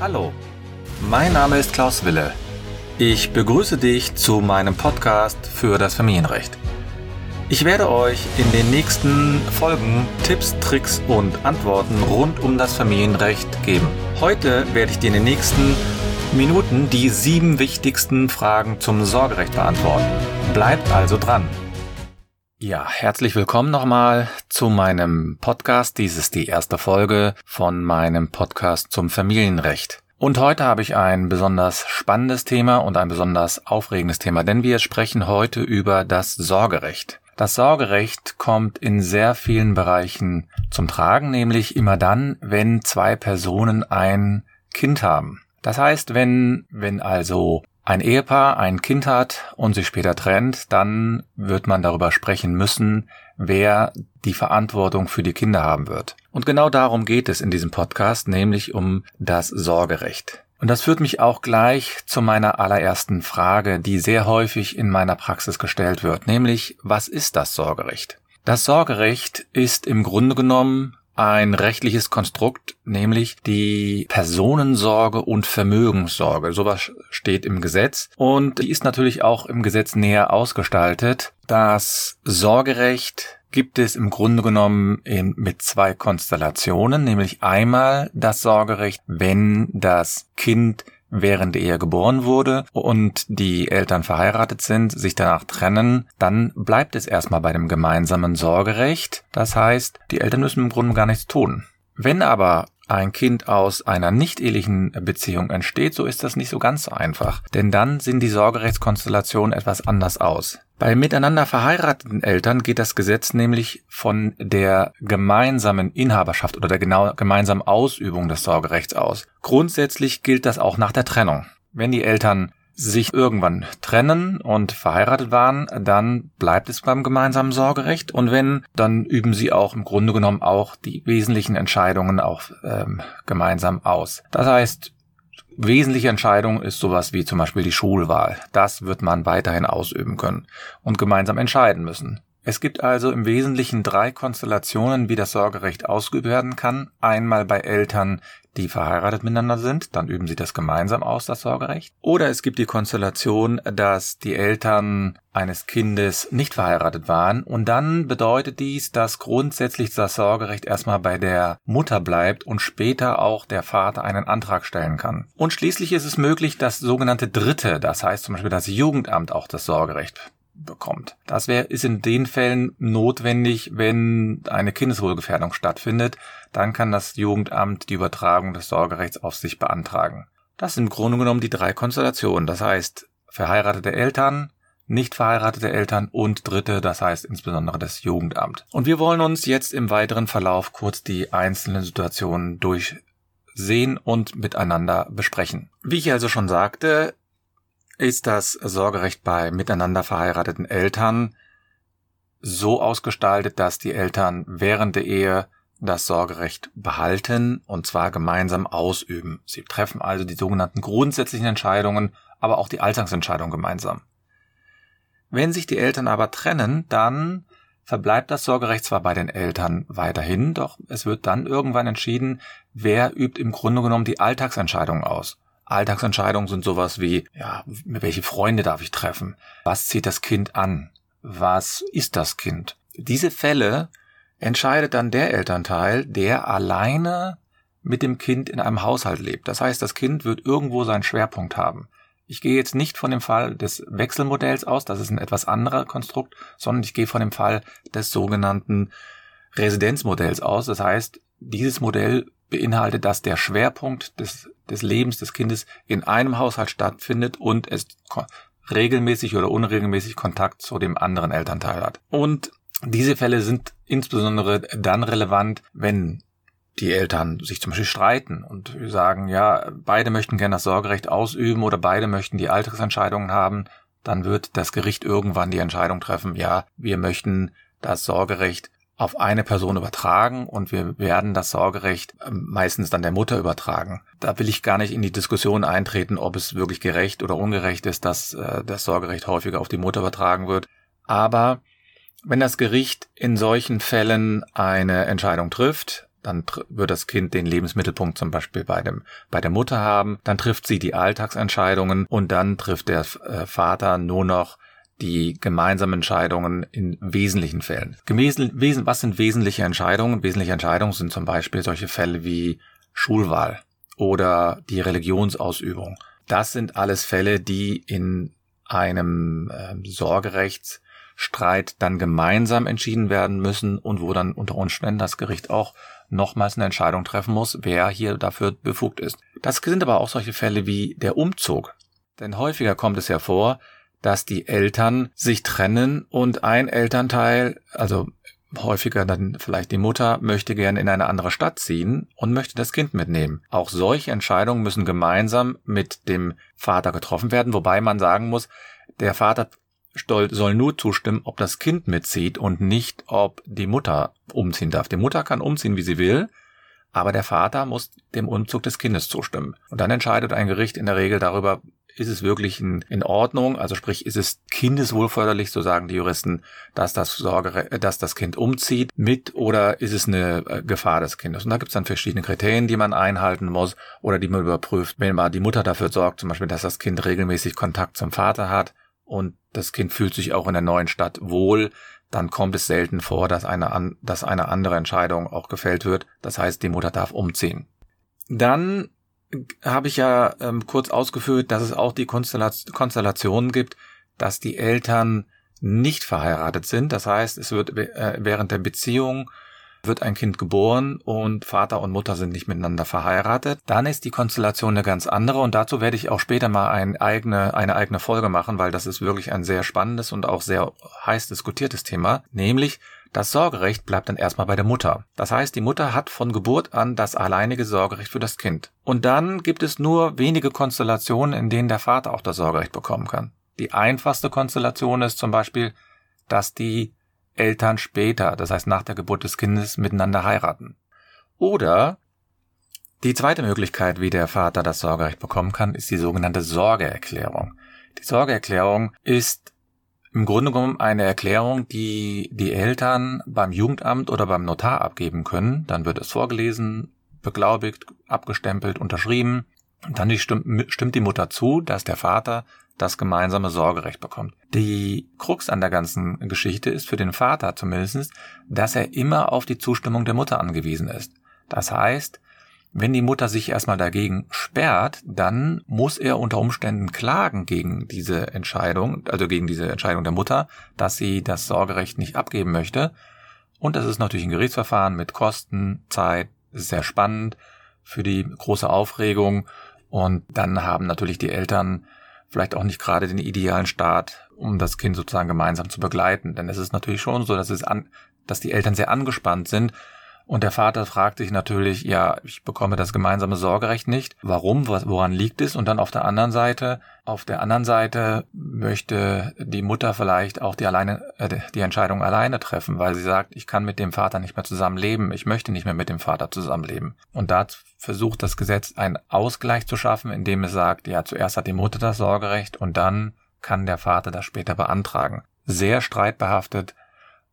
Hallo, mein Name ist Klaus Wille. Ich begrüße dich zu meinem Podcast für das Familienrecht. Ich werde euch in den nächsten Folgen Tipps, Tricks und Antworten rund um das Familienrecht geben. Heute werde ich dir in den nächsten Minuten die sieben wichtigsten Fragen zum Sorgerecht beantworten. Bleibt also dran. Ja, herzlich willkommen nochmal zu meinem Podcast. Dies ist die erste Folge von meinem Podcast zum Familienrecht. Und heute habe ich ein besonders spannendes Thema und ein besonders aufregendes Thema, denn wir sprechen heute über das Sorgerecht. Das Sorgerecht kommt in sehr vielen Bereichen zum Tragen, nämlich immer dann, wenn zwei Personen ein Kind haben. Das heißt, wenn, wenn also ein Ehepaar ein Kind hat und sich später trennt, dann wird man darüber sprechen müssen, wer die Verantwortung für die Kinder haben wird. Und genau darum geht es in diesem Podcast, nämlich um das Sorgerecht. Und das führt mich auch gleich zu meiner allerersten Frage, die sehr häufig in meiner Praxis gestellt wird, nämlich was ist das Sorgerecht? Das Sorgerecht ist im Grunde genommen ein rechtliches Konstrukt, nämlich die Personensorge und Vermögenssorge. Sowas steht im Gesetz und die ist natürlich auch im Gesetz näher ausgestaltet. Das Sorgerecht gibt es im Grunde genommen in, mit zwei Konstellationen, nämlich einmal das Sorgerecht, wenn das Kind während Ehe geboren wurde und die Eltern verheiratet sind, sich danach trennen, dann bleibt es erstmal bei dem gemeinsamen Sorgerecht. Das heißt, die Eltern müssen im Grunde gar nichts tun. Wenn aber ein Kind aus einer nicht-ehelichen Beziehung entsteht, so ist das nicht so ganz einfach. Denn dann sind die Sorgerechtskonstellationen etwas anders aus. Bei miteinander verheirateten Eltern geht das Gesetz nämlich von der gemeinsamen Inhaberschaft oder der genau, gemeinsamen Ausübung des Sorgerechts aus. Grundsätzlich gilt das auch nach der Trennung. Wenn die Eltern sich irgendwann trennen und verheiratet waren, dann bleibt es beim gemeinsamen Sorgerecht und wenn, dann üben sie auch im Grunde genommen auch die wesentlichen Entscheidungen auch ähm, gemeinsam aus. Das heißt, wesentliche Entscheidung ist sowas wie zum Beispiel die Schulwahl. Das wird man weiterhin ausüben können und gemeinsam entscheiden müssen. Es gibt also im Wesentlichen drei Konstellationen, wie das Sorgerecht ausgeübt werden kann. Einmal bei Eltern, die verheiratet miteinander sind, dann üben sie das gemeinsam aus, das Sorgerecht. Oder es gibt die Konstellation, dass die Eltern eines Kindes nicht verheiratet waren und dann bedeutet dies, dass grundsätzlich das Sorgerecht erstmal bei der Mutter bleibt und später auch der Vater einen Antrag stellen kann. Und schließlich ist es möglich, dass sogenannte Dritte, das heißt zum Beispiel das Jugendamt auch das Sorgerecht bekommt. Das wäre, ist in den Fällen notwendig, wenn eine Kindeswohlgefährdung stattfindet. Dann kann das Jugendamt die Übertragung des Sorgerechts auf sich beantragen. Das sind im Grunde genommen die drei Konstellationen. Das heißt, verheiratete Eltern, nicht verheiratete Eltern und Dritte, das heißt insbesondere das Jugendamt. Und wir wollen uns jetzt im weiteren Verlauf kurz die einzelnen Situationen durchsehen und miteinander besprechen. Wie ich also schon sagte, ist das Sorgerecht bei miteinander verheirateten Eltern so ausgestaltet, dass die Eltern während der Ehe das Sorgerecht behalten und zwar gemeinsam ausüben. Sie treffen also die sogenannten grundsätzlichen Entscheidungen, aber auch die Alltagsentscheidungen gemeinsam. Wenn sich die Eltern aber trennen, dann verbleibt das Sorgerecht zwar bei den Eltern weiterhin, doch es wird dann irgendwann entschieden, wer übt im Grunde genommen die Alltagsentscheidungen aus. Alltagsentscheidungen sind sowas wie, ja, welche Freunde darf ich treffen? Was zieht das Kind an? Was ist das Kind? Diese Fälle entscheidet dann der Elternteil, der alleine mit dem Kind in einem Haushalt lebt. Das heißt, das Kind wird irgendwo seinen Schwerpunkt haben. Ich gehe jetzt nicht von dem Fall des Wechselmodells aus, das ist ein etwas anderer Konstrukt, sondern ich gehe von dem Fall des sogenannten Residenzmodells aus. Das heißt, dieses Modell beinhaltet, dass der Schwerpunkt des, des Lebens des Kindes in einem Haushalt stattfindet und es regelmäßig oder unregelmäßig Kontakt zu dem anderen Elternteil hat. Und diese Fälle sind insbesondere dann relevant, wenn die Eltern sich zum Beispiel streiten und sagen, ja, beide möchten gerne das Sorgerecht ausüben oder beide möchten die Alltagsentscheidungen haben, dann wird das Gericht irgendwann die Entscheidung treffen, ja, wir möchten das Sorgerecht auf eine Person übertragen und wir werden das Sorgerecht ähm, meistens dann der Mutter übertragen. Da will ich gar nicht in die Diskussion eintreten, ob es wirklich gerecht oder ungerecht ist, dass äh, das Sorgerecht häufiger auf die Mutter übertragen wird. Aber wenn das Gericht in solchen Fällen eine Entscheidung trifft, dann wird das Kind den Lebensmittelpunkt zum Beispiel bei dem bei der Mutter haben, dann trifft sie die Alltagsentscheidungen und dann trifft der äh, Vater nur noch die gemeinsamen Entscheidungen in wesentlichen Fällen. Wesen, was sind wesentliche Entscheidungen? Wesentliche Entscheidungen sind zum Beispiel solche Fälle wie Schulwahl oder die Religionsausübung. Das sind alles Fälle, die in einem äh, Sorgerechtsstreit dann gemeinsam entschieden werden müssen und wo dann unter Umständen das Gericht auch nochmals eine Entscheidung treffen muss, wer hier dafür befugt ist. Das sind aber auch solche Fälle wie der Umzug. Denn häufiger kommt es ja vor, dass die Eltern sich trennen und ein Elternteil, also häufiger dann vielleicht die Mutter, möchte gerne in eine andere Stadt ziehen und möchte das Kind mitnehmen. Auch solche Entscheidungen müssen gemeinsam mit dem Vater getroffen werden, wobei man sagen muss, der Vater soll nur zustimmen, ob das Kind mitzieht und nicht, ob die Mutter umziehen darf. Die Mutter kann umziehen, wie sie will, aber der Vater muss dem Umzug des Kindes zustimmen. Und dann entscheidet ein Gericht in der Regel darüber, ist es wirklich in, in Ordnung? Also sprich, ist es kindeswohlförderlich, so sagen die Juristen, dass das Sorge, dass das Kind umzieht mit oder ist es eine äh, Gefahr des Kindes? Und da gibt es dann verschiedene Kriterien, die man einhalten muss oder die man überprüft. Wenn mal die Mutter dafür sorgt, zum Beispiel, dass das Kind regelmäßig Kontakt zum Vater hat und das Kind fühlt sich auch in der neuen Stadt wohl, dann kommt es selten vor, dass eine, dass eine andere Entscheidung auch gefällt wird. Das heißt, die Mutter darf umziehen. Dann habe ich ja ähm, kurz ausgeführt, dass es auch die Konstellation gibt, dass die Eltern nicht verheiratet sind. Das heißt, es wird äh, während der Beziehung wird ein Kind geboren und Vater und Mutter sind nicht miteinander verheiratet, dann ist die Konstellation eine ganz andere und dazu werde ich auch später mal ein eigene, eine eigene Folge machen, weil das ist wirklich ein sehr spannendes und auch sehr heiß diskutiertes Thema, nämlich das Sorgerecht bleibt dann erstmal bei der Mutter. Das heißt, die Mutter hat von Geburt an das alleinige Sorgerecht für das Kind. Und dann gibt es nur wenige Konstellationen, in denen der Vater auch das Sorgerecht bekommen kann. Die einfachste Konstellation ist zum Beispiel, dass die Eltern später, das heißt nach der Geburt des Kindes, miteinander heiraten. Oder die zweite Möglichkeit, wie der Vater das Sorgerecht bekommen kann, ist die sogenannte Sorgeerklärung. Die Sorgeerklärung ist im Grunde genommen eine Erklärung, die die Eltern beim Jugendamt oder beim Notar abgeben können. Dann wird es vorgelesen, beglaubigt, abgestempelt, unterschrieben. Und dann stimmt, die Mutter zu, dass der Vater das gemeinsame Sorgerecht bekommt. Die Krux an der ganzen Geschichte ist für den Vater zumindest, dass er immer auf die Zustimmung der Mutter angewiesen ist. Das heißt, wenn die Mutter sich erstmal dagegen sperrt, dann muss er unter Umständen klagen gegen diese Entscheidung, also gegen diese Entscheidung der Mutter, dass sie das Sorgerecht nicht abgeben möchte. Und das ist natürlich ein Gerichtsverfahren mit Kosten, Zeit, sehr spannend für die große Aufregung. Und dann haben natürlich die Eltern vielleicht auch nicht gerade den idealen Start, um das Kind sozusagen gemeinsam zu begleiten. Denn es ist natürlich schon so, dass es an, dass die Eltern sehr angespannt sind und der Vater fragt sich natürlich, ja, ich bekomme das gemeinsame Sorgerecht nicht. Warum? Woran liegt es? Und dann auf der anderen Seite, auf der anderen Seite möchte die Mutter vielleicht auch die alleine, äh, die Entscheidung alleine treffen, weil sie sagt, ich kann mit dem Vater nicht mehr zusammenleben. Ich möchte nicht mehr mit dem Vater zusammenleben. Und da versucht das Gesetz einen Ausgleich zu schaffen, indem es sagt, ja, zuerst hat die Mutter das Sorgerecht und dann kann der Vater das später beantragen. Sehr streitbehaftet,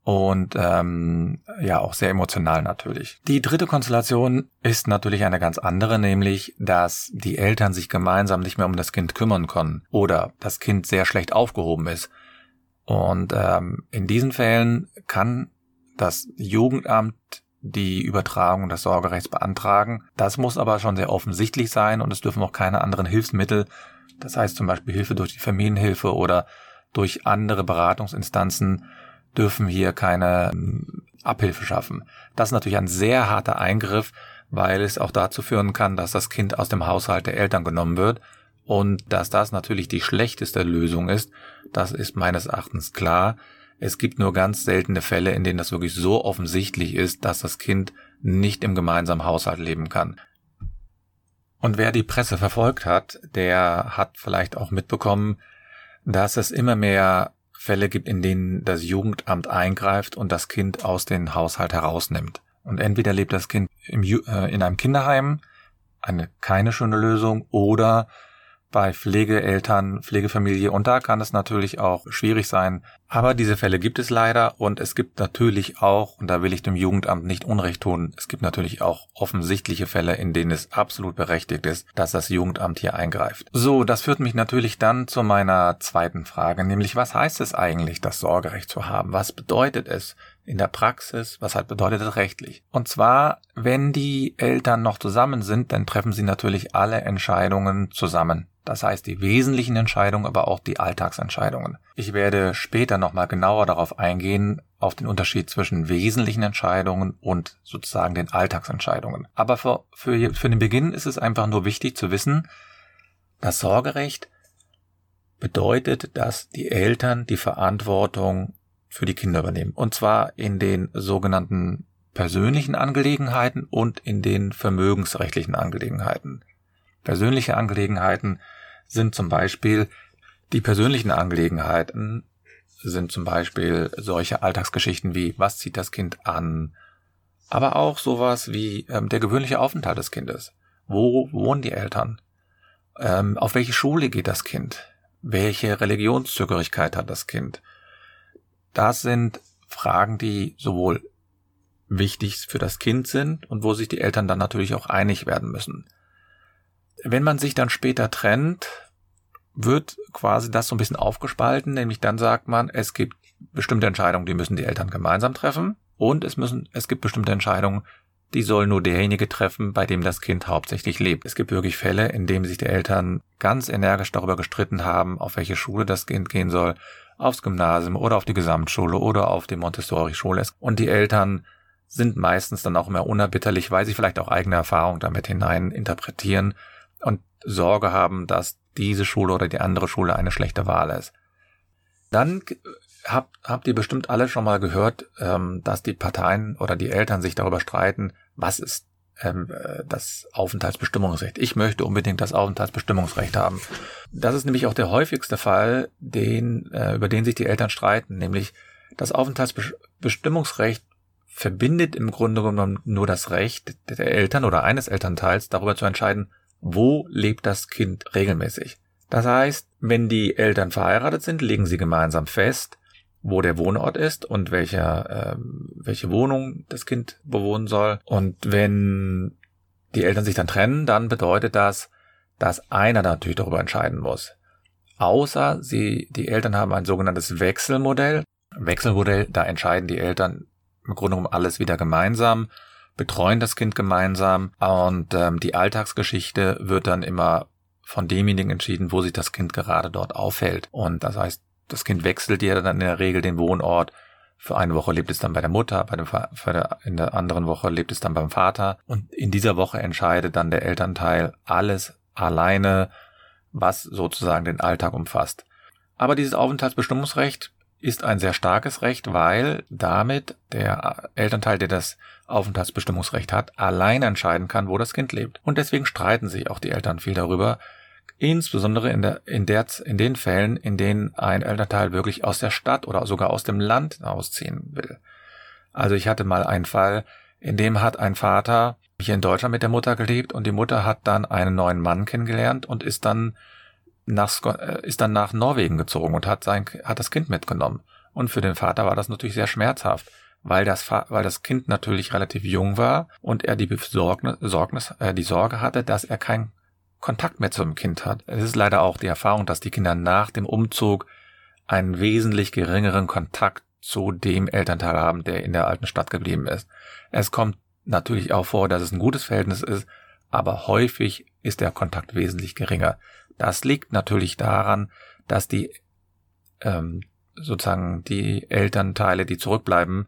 und ähm, ja auch sehr emotional natürlich. Die dritte Konstellation ist natürlich eine ganz andere, nämlich dass die Eltern sich gemeinsam nicht mehr um das Kind kümmern können oder das Kind sehr schlecht aufgehoben ist. Und ähm, in diesen Fällen kann das Jugendamt die Übertragung des Sorgerechts beantragen. Das muss aber schon sehr offensichtlich sein und es dürfen auch keine anderen Hilfsmittel, das heißt zum Beispiel Hilfe durch die Familienhilfe oder durch andere Beratungsinstanzen dürfen hier keine ähm, Abhilfe schaffen. Das ist natürlich ein sehr harter Eingriff, weil es auch dazu führen kann, dass das Kind aus dem Haushalt der Eltern genommen wird und dass das natürlich die schlechteste Lösung ist, das ist meines Erachtens klar. Es gibt nur ganz seltene Fälle, in denen das wirklich so offensichtlich ist, dass das Kind nicht im gemeinsamen Haushalt leben kann. Und wer die Presse verfolgt hat, der hat vielleicht auch mitbekommen, dass es immer mehr Fälle gibt, in denen das Jugendamt eingreift und das Kind aus dem Haushalt herausnimmt. Und entweder lebt das Kind im, äh, in einem Kinderheim, eine keine schöne Lösung, oder bei Pflegeeltern, Pflegefamilie und da kann es natürlich auch schwierig sein. Aber diese Fälle gibt es leider und es gibt natürlich auch, und da will ich dem Jugendamt nicht Unrecht tun, es gibt natürlich auch offensichtliche Fälle, in denen es absolut berechtigt ist, dass das Jugendamt hier eingreift. So, das führt mich natürlich dann zu meiner zweiten Frage, nämlich was heißt es eigentlich, das Sorgerecht zu haben? Was bedeutet es? In der Praxis, was halt bedeutet es rechtlich. Und zwar, wenn die Eltern noch zusammen sind, dann treffen sie natürlich alle Entscheidungen zusammen. Das heißt, die wesentlichen Entscheidungen, aber auch die Alltagsentscheidungen. Ich werde später nochmal genauer darauf eingehen, auf den Unterschied zwischen wesentlichen Entscheidungen und sozusagen den Alltagsentscheidungen. Aber für, für, für den Beginn ist es einfach nur wichtig zu wissen, das Sorgerecht bedeutet, dass die Eltern die Verantwortung für die Kinder übernehmen. Und zwar in den sogenannten persönlichen Angelegenheiten und in den vermögensrechtlichen Angelegenheiten. Persönliche Angelegenheiten sind zum Beispiel die persönlichen Angelegenheiten sind zum Beispiel solche Alltagsgeschichten wie was zieht das Kind an, aber auch sowas wie ähm, der gewöhnliche Aufenthalt des Kindes. Wo wohnen die Eltern? Ähm, auf welche Schule geht das Kind? Welche Religionszugehörigkeit hat das Kind? Das sind Fragen, die sowohl wichtig für das Kind sind und wo sich die Eltern dann natürlich auch einig werden müssen. Wenn man sich dann später trennt, wird quasi das so ein bisschen aufgespalten, nämlich dann sagt man, es gibt bestimmte Entscheidungen, die müssen die Eltern gemeinsam treffen und es müssen, es gibt bestimmte Entscheidungen, die soll nur derjenige treffen, bei dem das Kind hauptsächlich lebt. Es gibt wirklich Fälle, in denen sich die Eltern ganz energisch darüber gestritten haben, auf welche Schule das Kind gehen soll, aufs Gymnasium oder auf die Gesamtschule oder auf die Montessori-Schule. Und die Eltern sind meistens dann auch immer unerbitterlich, weil sie vielleicht auch eigene Erfahrungen damit hinein interpretieren und Sorge haben, dass diese Schule oder die andere Schule eine schlechte Wahl ist. Dann habt, habt ihr bestimmt alle schon mal gehört, ähm, dass die Parteien oder die Eltern sich darüber streiten, was ist ähm, äh, das Aufenthaltsbestimmungsrecht. Ich möchte unbedingt das Aufenthaltsbestimmungsrecht haben. Das ist nämlich auch der häufigste Fall, den, äh, über den sich die Eltern streiten, nämlich das Aufenthaltsbestimmungsrecht verbindet im Grunde genommen nur das Recht der Eltern oder eines Elternteils darüber zu entscheiden, wo lebt das Kind regelmäßig. Das heißt, wenn die Eltern verheiratet sind, legen sie gemeinsam fest, wo der Wohnort ist und welcher, äh, welche Wohnung das Kind bewohnen soll. Und wenn die Eltern sich dann trennen, dann bedeutet das, dass einer natürlich darüber entscheiden muss. Außer sie, die Eltern haben ein sogenanntes Wechselmodell. Wechselmodell, da entscheiden die Eltern im Grunde genommen alles wieder gemeinsam betreuen das Kind gemeinsam und ähm, die Alltagsgeschichte wird dann immer von demjenigen entschieden, wo sich das Kind gerade dort aufhält. Und das heißt, das Kind wechselt ja dann in der Regel den Wohnort. Für eine Woche lebt es dann bei der Mutter, bei dem der, in der anderen Woche lebt es dann beim Vater. Und in dieser Woche entscheidet dann der Elternteil alles alleine, was sozusagen den Alltag umfasst. Aber dieses Aufenthaltsbestimmungsrecht ist ein sehr starkes Recht, weil damit der Elternteil, der das Aufenthaltsbestimmungsrecht hat, allein entscheiden kann, wo das Kind lebt. Und deswegen streiten sich auch die Eltern viel darüber, insbesondere in, der, in, der, in den Fällen, in denen ein Elternteil wirklich aus der Stadt oder sogar aus dem Land ausziehen will. Also ich hatte mal einen Fall, in dem hat ein Vater hier in Deutschland mit der Mutter gelebt und die Mutter hat dann einen neuen Mann kennengelernt und ist dann nach, äh, ist dann nach Norwegen gezogen und hat sein, hat das Kind mitgenommen. Und für den Vater war das natürlich sehr schmerzhaft, weil das, weil das Kind natürlich relativ jung war und er die Besorgnis, Sorgnis, äh, die Sorge hatte, dass er keinen Kontakt mehr zum Kind hat. Es ist leider auch die Erfahrung, dass die Kinder nach dem Umzug einen wesentlich geringeren Kontakt zu dem Elternteil haben, der in der alten Stadt geblieben ist. Es kommt natürlich auch vor, dass es ein gutes Verhältnis ist, aber häufig ist der Kontakt wesentlich geringer. Das liegt natürlich daran, dass die ähm, sozusagen die Elternteile, die zurückbleiben,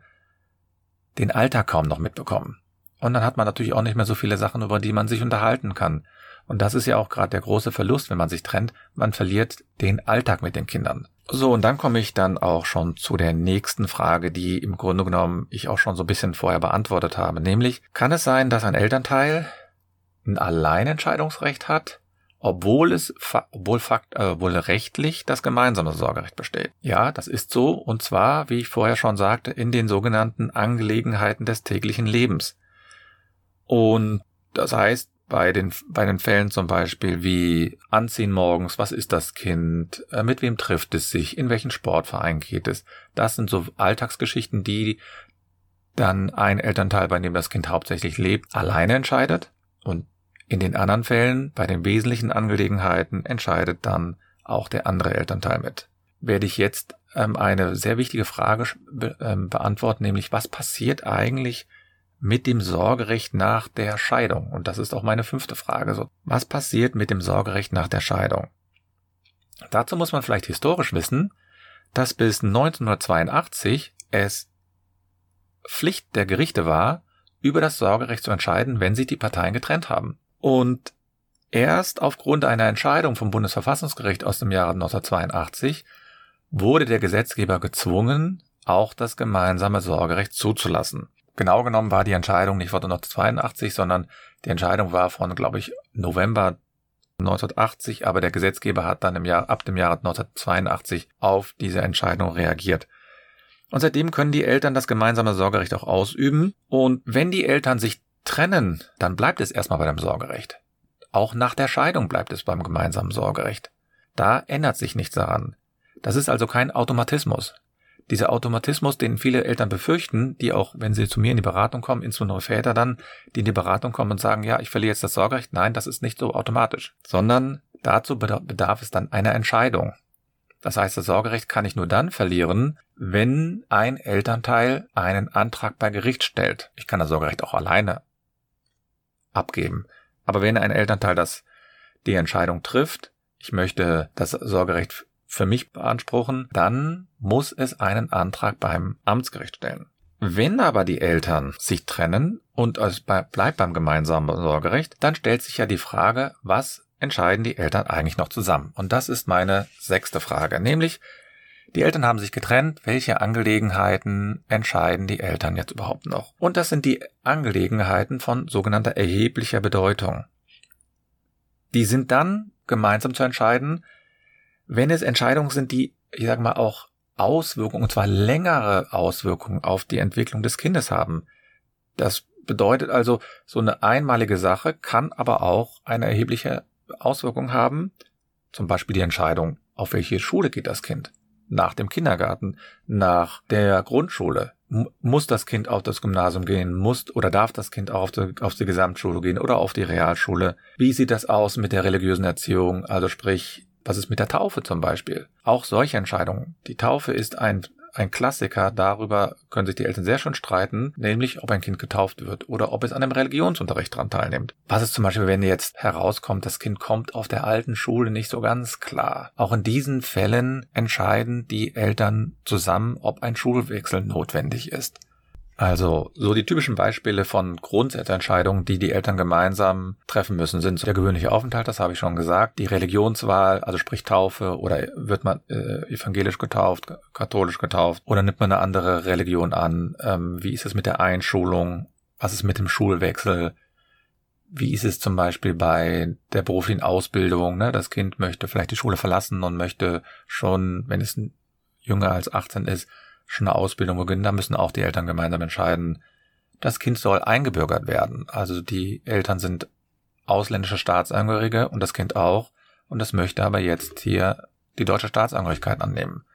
den Alltag kaum noch mitbekommen. Und dann hat man natürlich auch nicht mehr so viele Sachen, über die man sich unterhalten kann. Und das ist ja auch gerade der große Verlust, wenn man sich trennt. Man verliert den Alltag mit den Kindern. So, und dann komme ich dann auch schon zu der nächsten Frage, die im Grunde genommen ich auch schon so ein bisschen vorher beantwortet habe. Nämlich, kann es sein, dass ein Elternteil ein Alleinentscheidungsrecht hat obwohl es, obwohl, fakt, äh, obwohl rechtlich das gemeinsame Sorgerecht besteht. Ja, das ist so, und zwar, wie ich vorher schon sagte, in den sogenannten Angelegenheiten des täglichen Lebens. Und das heißt, bei den, bei den Fällen zum Beispiel wie Anziehen morgens, was ist das Kind, äh, mit wem trifft es sich, in welchen Sportverein geht es. Das sind so Alltagsgeschichten, die dann ein Elternteil, bei dem das Kind hauptsächlich lebt, alleine entscheidet. Und in den anderen Fällen, bei den wesentlichen Angelegenheiten, entscheidet dann auch der andere Elternteil mit. Werde ich jetzt ähm, eine sehr wichtige Frage be ähm, beantworten, nämlich was passiert eigentlich mit dem Sorgerecht nach der Scheidung? Und das ist auch meine fünfte Frage. So, was passiert mit dem Sorgerecht nach der Scheidung? Dazu muss man vielleicht historisch wissen, dass bis 1982 es Pflicht der Gerichte war, über das Sorgerecht zu entscheiden, wenn sich die Parteien getrennt haben. Und erst aufgrund einer Entscheidung vom Bundesverfassungsgericht aus dem Jahre 1982 wurde der Gesetzgeber gezwungen, auch das gemeinsame Sorgerecht zuzulassen. Genau genommen war die Entscheidung nicht von 1982, sondern die Entscheidung war von, glaube ich, November 1980, aber der Gesetzgeber hat dann im Jahr, ab dem Jahr 1982 auf diese Entscheidung reagiert. Und seitdem können die Eltern das gemeinsame Sorgerecht auch ausüben. Und wenn die Eltern sich trennen, dann bleibt es erstmal bei dem Sorgerecht. Auch nach der Scheidung bleibt es beim gemeinsamen Sorgerecht. Da ändert sich nichts daran. Das ist also kein Automatismus dieser Automatismus, den viele Eltern befürchten, die auch, wenn sie zu mir in die Beratung kommen, insbesondere Väter dann, die in die Beratung kommen und sagen, ja, ich verliere jetzt das Sorgerecht. Nein, das ist nicht so automatisch, sondern dazu bedarf es dann einer Entscheidung. Das heißt, das Sorgerecht kann ich nur dann verlieren, wenn ein Elternteil einen Antrag bei Gericht stellt. Ich kann das Sorgerecht auch alleine abgeben. Aber wenn ein Elternteil das, die Entscheidung trifft, ich möchte das Sorgerecht für mich beanspruchen, dann muss es einen Antrag beim Amtsgericht stellen. Wenn aber die Eltern sich trennen und es bleibt beim gemeinsamen Sorgerecht, dann stellt sich ja die Frage, was entscheiden die Eltern eigentlich noch zusammen? Und das ist meine sechste Frage, nämlich die Eltern haben sich getrennt, welche Angelegenheiten entscheiden die Eltern jetzt überhaupt noch? Und das sind die Angelegenheiten von sogenannter erheblicher Bedeutung. Die sind dann gemeinsam zu entscheiden, wenn es Entscheidungen sind, die, ich sage mal, auch Auswirkungen, und zwar längere Auswirkungen auf die Entwicklung des Kindes haben. Das bedeutet also, so eine einmalige Sache kann aber auch eine erhebliche Auswirkung haben. Zum Beispiel die Entscheidung, auf welche Schule geht das Kind? Nach dem Kindergarten, nach der Grundschule. Muss das Kind auf das Gymnasium gehen? Muss oder darf das Kind auch auf die, auf die Gesamtschule gehen oder auf die Realschule? Wie sieht das aus mit der religiösen Erziehung? Also sprich, was ist mit der Taufe zum Beispiel? Auch solche Entscheidungen. Die Taufe ist ein, ein Klassiker. Darüber können sich die Eltern sehr schön streiten, nämlich ob ein Kind getauft wird oder ob es an einem Religionsunterricht dran teilnimmt. Was ist zum Beispiel, wenn jetzt herauskommt, das Kind kommt auf der alten Schule nicht so ganz klar? Auch in diesen Fällen entscheiden die Eltern zusammen, ob ein Schulwechsel notwendig ist. Also so die typischen Beispiele von Grundsatzentscheidungen, die die Eltern gemeinsam treffen müssen, sind der gewöhnliche Aufenthalt, das habe ich schon gesagt, die Religionswahl, also sprich Taufe oder wird man äh, evangelisch getauft, katholisch getauft oder nimmt man eine andere Religion an, ähm, wie ist es mit der Einschulung, was ist mit dem Schulwechsel, wie ist es zum Beispiel bei der beruflichen Ausbildung, ne? das Kind möchte vielleicht die Schule verlassen und möchte schon, wenn es jünger als 18 ist, schon eine Ausbildung beginnen, da müssen auch die Eltern gemeinsam entscheiden, das Kind soll eingebürgert werden. Also die Eltern sind ausländische Staatsangehörige und das Kind auch und das möchte aber jetzt hier die deutsche Staatsangehörigkeit annehmen.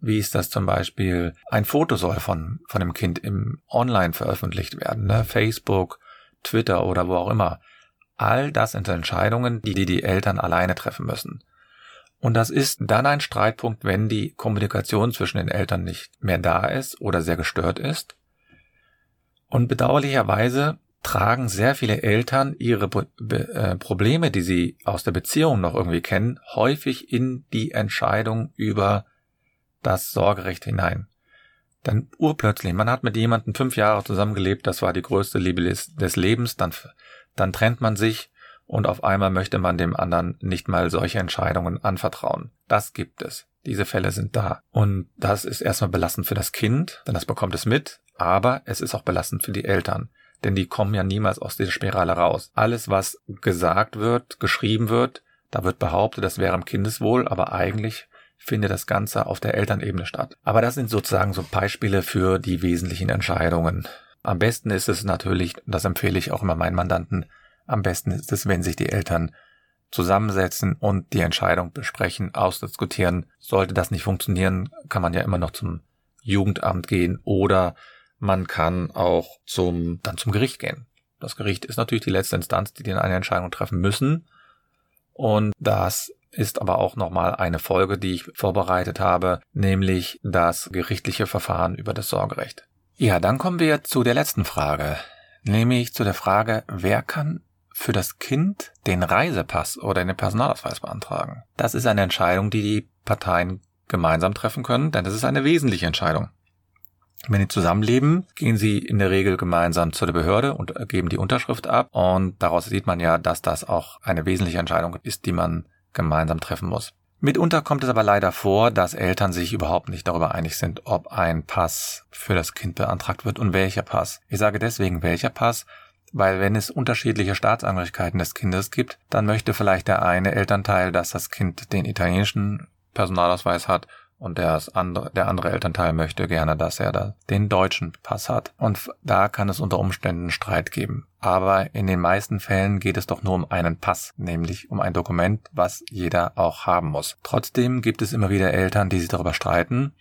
Wie ist das zum Beispiel? Ein Foto soll von, von dem Kind im Online veröffentlicht werden, ne? Facebook, Twitter oder wo auch immer. All das sind Entscheidungen, die die Eltern alleine treffen müssen. Und das ist dann ein Streitpunkt, wenn die Kommunikation zwischen den Eltern nicht mehr da ist oder sehr gestört ist. Und bedauerlicherweise tragen sehr viele Eltern ihre äh, Probleme, die sie aus der Beziehung noch irgendwie kennen, häufig in die Entscheidung über das Sorgerecht hinein. Dann urplötzlich, man hat mit jemandem fünf Jahre zusammengelebt, das war die größte Liebe des Lebens, dann, dann trennt man sich und auf einmal möchte man dem anderen nicht mal solche Entscheidungen anvertrauen. Das gibt es. Diese Fälle sind da. Und das ist erstmal belastend für das Kind, denn das bekommt es mit, aber es ist auch belastend für die Eltern, denn die kommen ja niemals aus dieser Spirale raus. Alles, was gesagt wird, geschrieben wird, da wird behauptet, das wäre im Kindeswohl, aber eigentlich findet das Ganze auf der Elternebene statt. Aber das sind sozusagen so Beispiele für die wesentlichen Entscheidungen. Am besten ist es natürlich, das empfehle ich auch immer meinen Mandanten, Am besten ist es, wenn sich die Eltern zusammensetzen und die Entscheidung besprechen, ausdiskutieren. Sollte das nicht funktionieren, kann man ja immer noch zum Jugendamt gehen oder man kann auch zum, dann zum Gericht gehen. Das Gericht ist natürlich die letzte Instanz, die eine Entscheidung treffen müssen. Und das ist aber auch nochmal eine Folge, die ich vorbereitet habe, nämlich das gerichtliche Verfahren über das Sorgerecht. Ja, dann kommen wir zu der letzten Frage, nämlich zu der Frage, wer kann für das Kind den Reisepass oder den Personalausweis beantragen? Das ist eine Entscheidung, die die Parteien gemeinsam treffen können, denn das ist eine wesentliche Entscheidung. Wenn die zusammenleben, gehen sie in der Regel gemeinsam zu der Behörde und geben die Unterschrift ab. Und daraus sieht man ja, dass das auch eine wesentliche Entscheidung ist, die man gemeinsam treffen muss. Mitunter kommt es aber leider vor, dass Eltern sich überhaupt nicht darüber einig sind, ob ein Pass für das Kind beantragt wird und welcher Pass. Ich sage deswegen welcher Pass, weil wenn es unterschiedliche Staatsangehörigkeiten des Kindes gibt, dann möchte vielleicht der eine Elternteil, dass das Kind den italienischen Personalausweis hat und das andere, der andere Elternteil möchte gerne, dass er da den deutschen Pass hat. Und da kann es unter Umständen Streit geben. Aber in den meisten Fällen geht es doch nur um einen Pass, nämlich um ein Dokument, was jeder auch haben muss. Trotzdem gibt es immer wieder Eltern, die sich darüber streiten.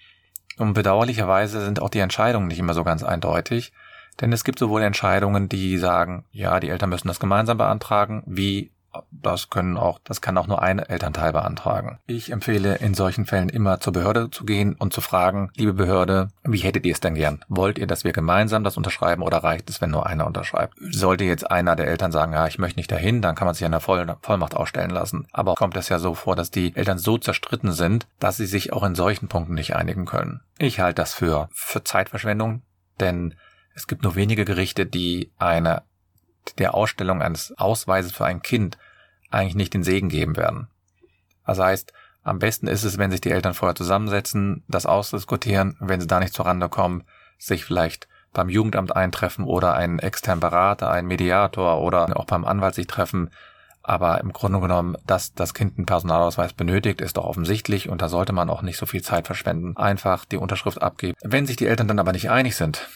Und bedauerlicherweise sind auch die Entscheidungen nicht immer so ganz eindeutig. Denn es gibt sowohl Entscheidungen, die sagen, ja, die Eltern müssen das gemeinsam beantragen, wie das können auch, das kann auch nur ein Elternteil beantragen. Ich empfehle in solchen Fällen immer zur Behörde zu gehen und zu fragen, liebe Behörde, wie hättet ihr es denn gern? Wollt ihr, dass wir gemeinsam das unterschreiben oder reicht es, wenn nur einer unterschreibt? Sollte jetzt einer der Eltern sagen, ja, ich möchte nicht dahin, dann kann man sich an der Voll Vollmacht ausstellen lassen. Aber kommt es ja so vor, dass die Eltern so zerstritten sind, dass sie sich auch in solchen Punkten nicht einigen können. Ich halte das für, für Zeitverschwendung, denn es gibt nur wenige Gerichte, die eine der Ausstellung eines Ausweises für ein Kind eigentlich nicht den Segen geben werden. Das heißt, am besten ist es, wenn sich die Eltern vorher zusammensetzen, das ausdiskutieren, wenn sie da nicht zurande kommen, sich vielleicht beim Jugendamt eintreffen oder einen externen Berater, einen Mediator oder auch beim Anwalt sich treffen. Aber im Grunde genommen, dass das Kind einen Personalausweis benötigt, ist doch offensichtlich und da sollte man auch nicht so viel Zeit verschwenden. Einfach die Unterschrift abgeben. Wenn sich die Eltern dann aber nicht einig sind,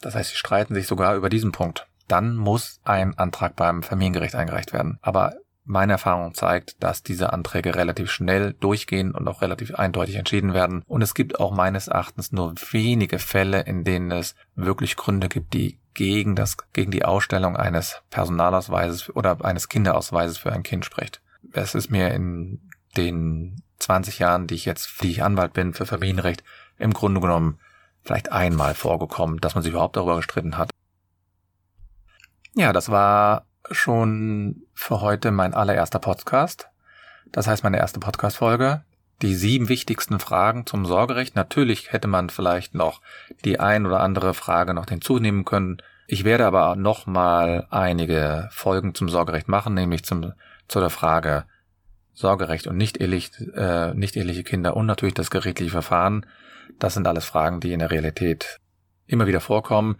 das heißt, sie streiten sich sogar über diesen Punkt, dann muss ein Antrag beim Familiengericht eingereicht werden. Aber meine Erfahrung zeigt, dass diese Anträge relativ schnell durchgehen und auch relativ eindeutig entschieden werden. Und es gibt auch meines Erachtens nur wenige Fälle, in denen es wirklich Gründe gibt, die gegen das, gegen die Ausstellung eines Personalausweises oder eines Kinderausweises für ein Kind spricht. Es ist mir in den 20 Jahren, die ich jetzt, die ich Anwalt bin für Familienrecht, im Grunde genommen vielleicht einmal vorgekommen, dass man sich überhaupt darüber gestritten hat. Ja, das war schon für heute mein allererster Podcast. Das heißt meine erste Podcast-Folge. Die sieben wichtigsten Fragen zum Sorgerecht. Natürlich hätte man vielleicht noch die ein oder andere Frage noch hinzunehmen können. Ich werde aber noch mal einige Folgen zum Sorgerecht machen, nämlich zum, zu der Frage Sorgerecht und nicht, ehelich, äh, nicht eheliche Kinder und natürlich das gerichtliche Verfahren. Das sind alles Fragen, die in der Realität immer wieder vorkommen.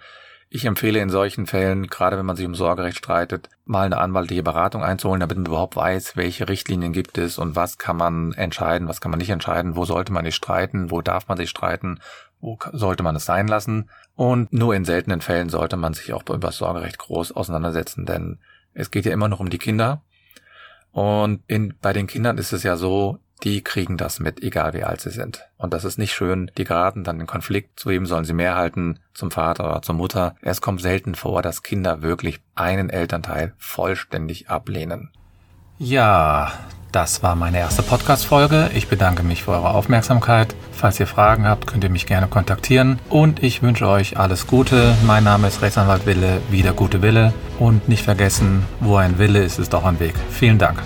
Ich empfehle in solchen Fällen, gerade wenn man sich um Sorgerecht streitet, mal eine anwaltliche Beratung einzuholen, damit man überhaupt weiß, welche Richtlinien gibt es und was kann man entscheiden, was kann man nicht entscheiden, wo sollte man sich streiten, wo darf man sich streiten, wo sollte man es sein lassen. Und nur in seltenen Fällen sollte man sich auch über das Sorgerecht groß auseinandersetzen, denn es geht ja immer noch um die Kinder. Und in, bei den Kindern ist es ja so, die kriegen das mit, egal wie alt sie sind. Und das ist nicht schön. Die geraten dann in Konflikt. Zu wem sollen sie mehr halten? Zum Vater oder zur Mutter? Es kommt selten vor, dass Kinder wirklich einen Elternteil vollständig ablehnen. Ja, das war meine erste Podcast-Folge. Ich bedanke mich für eure Aufmerksamkeit. Falls ihr Fragen habt, könnt ihr mich gerne kontaktieren. Und ich wünsche euch alles Gute. Mein Name ist Rechtsanwalt Wille, wieder gute Wille. Und nicht vergessen, wo ein Wille ist, ist auch ein Weg. Vielen Dank.